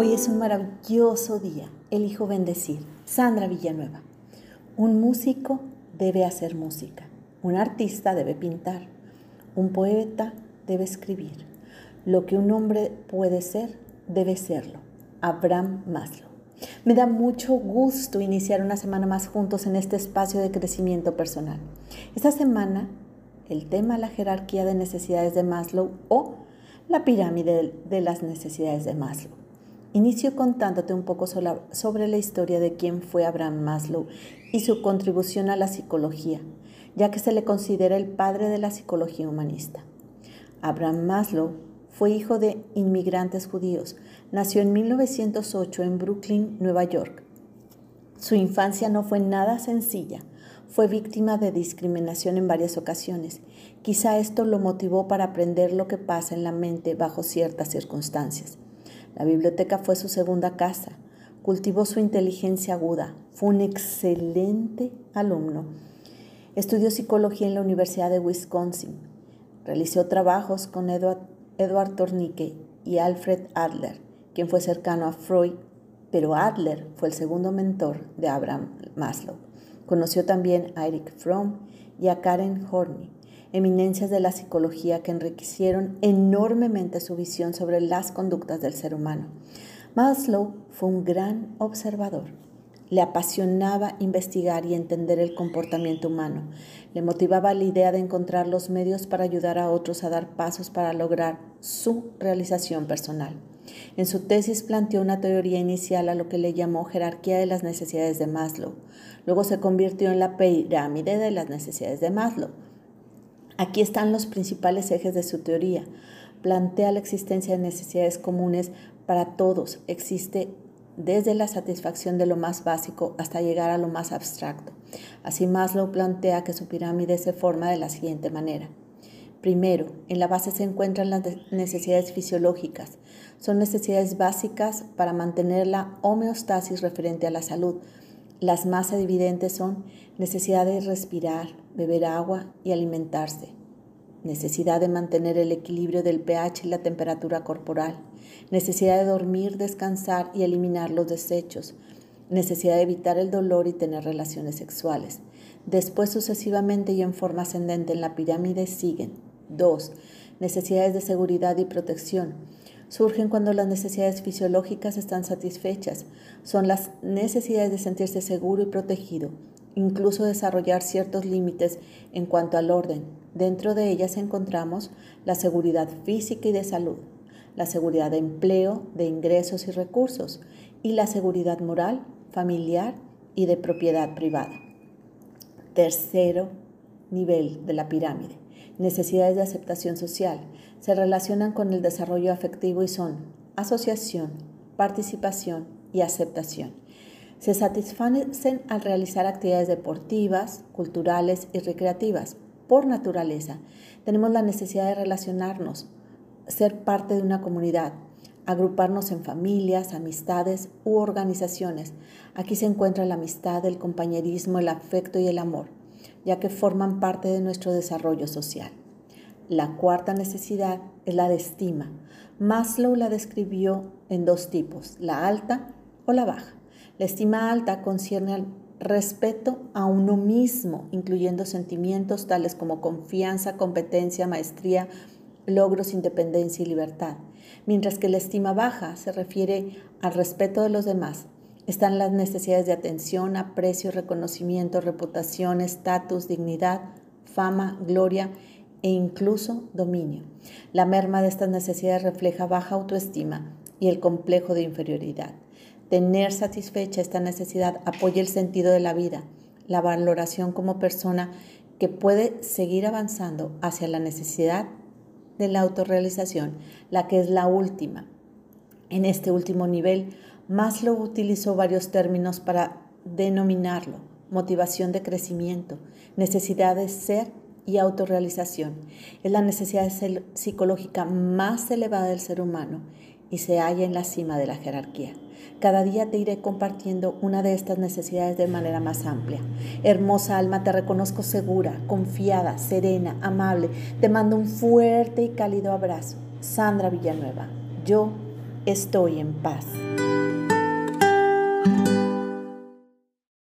Hoy es un maravilloso día. Elijo bendecir. Sandra Villanueva. Un músico debe hacer música. Un artista debe pintar. Un poeta debe escribir. Lo que un hombre puede ser, debe serlo. Abraham Maslow. Me da mucho gusto iniciar una semana más juntos en este espacio de crecimiento personal. Esta semana, el tema la jerarquía de necesidades de Maslow o la pirámide de las necesidades de Maslow. Inicio contándote un poco sobre la historia de quién fue Abraham Maslow y su contribución a la psicología, ya que se le considera el padre de la psicología humanista. Abraham Maslow fue hijo de inmigrantes judíos. Nació en 1908 en Brooklyn, Nueva York. Su infancia no fue nada sencilla. Fue víctima de discriminación en varias ocasiones. Quizá esto lo motivó para aprender lo que pasa en la mente bajo ciertas circunstancias. La biblioteca fue su segunda casa. Cultivó su inteligencia aguda. Fue un excelente alumno. Estudió psicología en la Universidad de Wisconsin. Realizó trabajos con Edward, Edward y Alfred Adler, quien fue cercano a Freud, pero Adler fue el segundo mentor de Abraham Maslow. Conoció también a Eric Fromm y a Karen Horney, eminencias de la psicología que enriquecieron enormemente su visión sobre las conductas del ser humano. Maslow fue un gran observador. Le apasionaba investigar y entender el comportamiento humano. Le motivaba la idea de encontrar los medios para ayudar a otros a dar pasos para lograr su realización personal. En su tesis planteó una teoría inicial a lo que le llamó jerarquía de las necesidades de Maslow. Luego se convirtió en la pirámide de las necesidades de Maslow. Aquí están los principales ejes de su teoría. Plantea la existencia de necesidades comunes para todos. Existe desde la satisfacción de lo más básico hasta llegar a lo más abstracto. Así Maslow plantea que su pirámide se forma de la siguiente manera. Primero, en la base se encuentran las necesidades fisiológicas. Son necesidades básicas para mantener la homeostasis referente a la salud. Las más evidentes son necesidad de respirar, beber agua y alimentarse, necesidad de mantener el equilibrio del pH y la temperatura corporal, necesidad de dormir, descansar y eliminar los desechos, necesidad de evitar el dolor y tener relaciones sexuales. Después sucesivamente y en forma ascendente en la pirámide siguen 2. Necesidades de seguridad y protección. Surgen cuando las necesidades fisiológicas están satisfechas. Son las necesidades de sentirse seguro y protegido, incluso desarrollar ciertos límites en cuanto al orden. Dentro de ellas encontramos la seguridad física y de salud, la seguridad de empleo, de ingresos y recursos, y la seguridad moral, familiar y de propiedad privada. Tercero nivel de la pirámide necesidades de aceptación social, se relacionan con el desarrollo afectivo y son asociación, participación y aceptación. Se satisfacen al realizar actividades deportivas, culturales y recreativas. Por naturaleza, tenemos la necesidad de relacionarnos, ser parte de una comunidad, agruparnos en familias, amistades u organizaciones. Aquí se encuentra la amistad, el compañerismo, el afecto y el amor ya que forman parte de nuestro desarrollo social. La cuarta necesidad es la de estima. Maslow la describió en dos tipos, la alta o la baja. La estima alta concierne al respeto a uno mismo, incluyendo sentimientos tales como confianza, competencia, maestría, logros, independencia y libertad, mientras que la estima baja se refiere al respeto de los demás, están las necesidades de atención, aprecio, reconocimiento, reputación, estatus, dignidad, fama, gloria e incluso dominio. La merma de estas necesidades refleja baja autoestima y el complejo de inferioridad. Tener satisfecha esta necesidad apoya el sentido de la vida, la valoración como persona que puede seguir avanzando hacia la necesidad de la autorrealización, la que es la última. En este último nivel, Maslow utilizó varios términos para denominarlo, motivación de crecimiento, necesidad de ser y autorrealización. Es la necesidad psicológica más elevada del ser humano y se halla en la cima de la jerarquía. Cada día te iré compartiendo una de estas necesidades de manera más amplia. Hermosa alma, te reconozco segura, confiada, serena, amable. Te mando un fuerte y cálido abrazo. Sandra Villanueva, yo estoy en paz.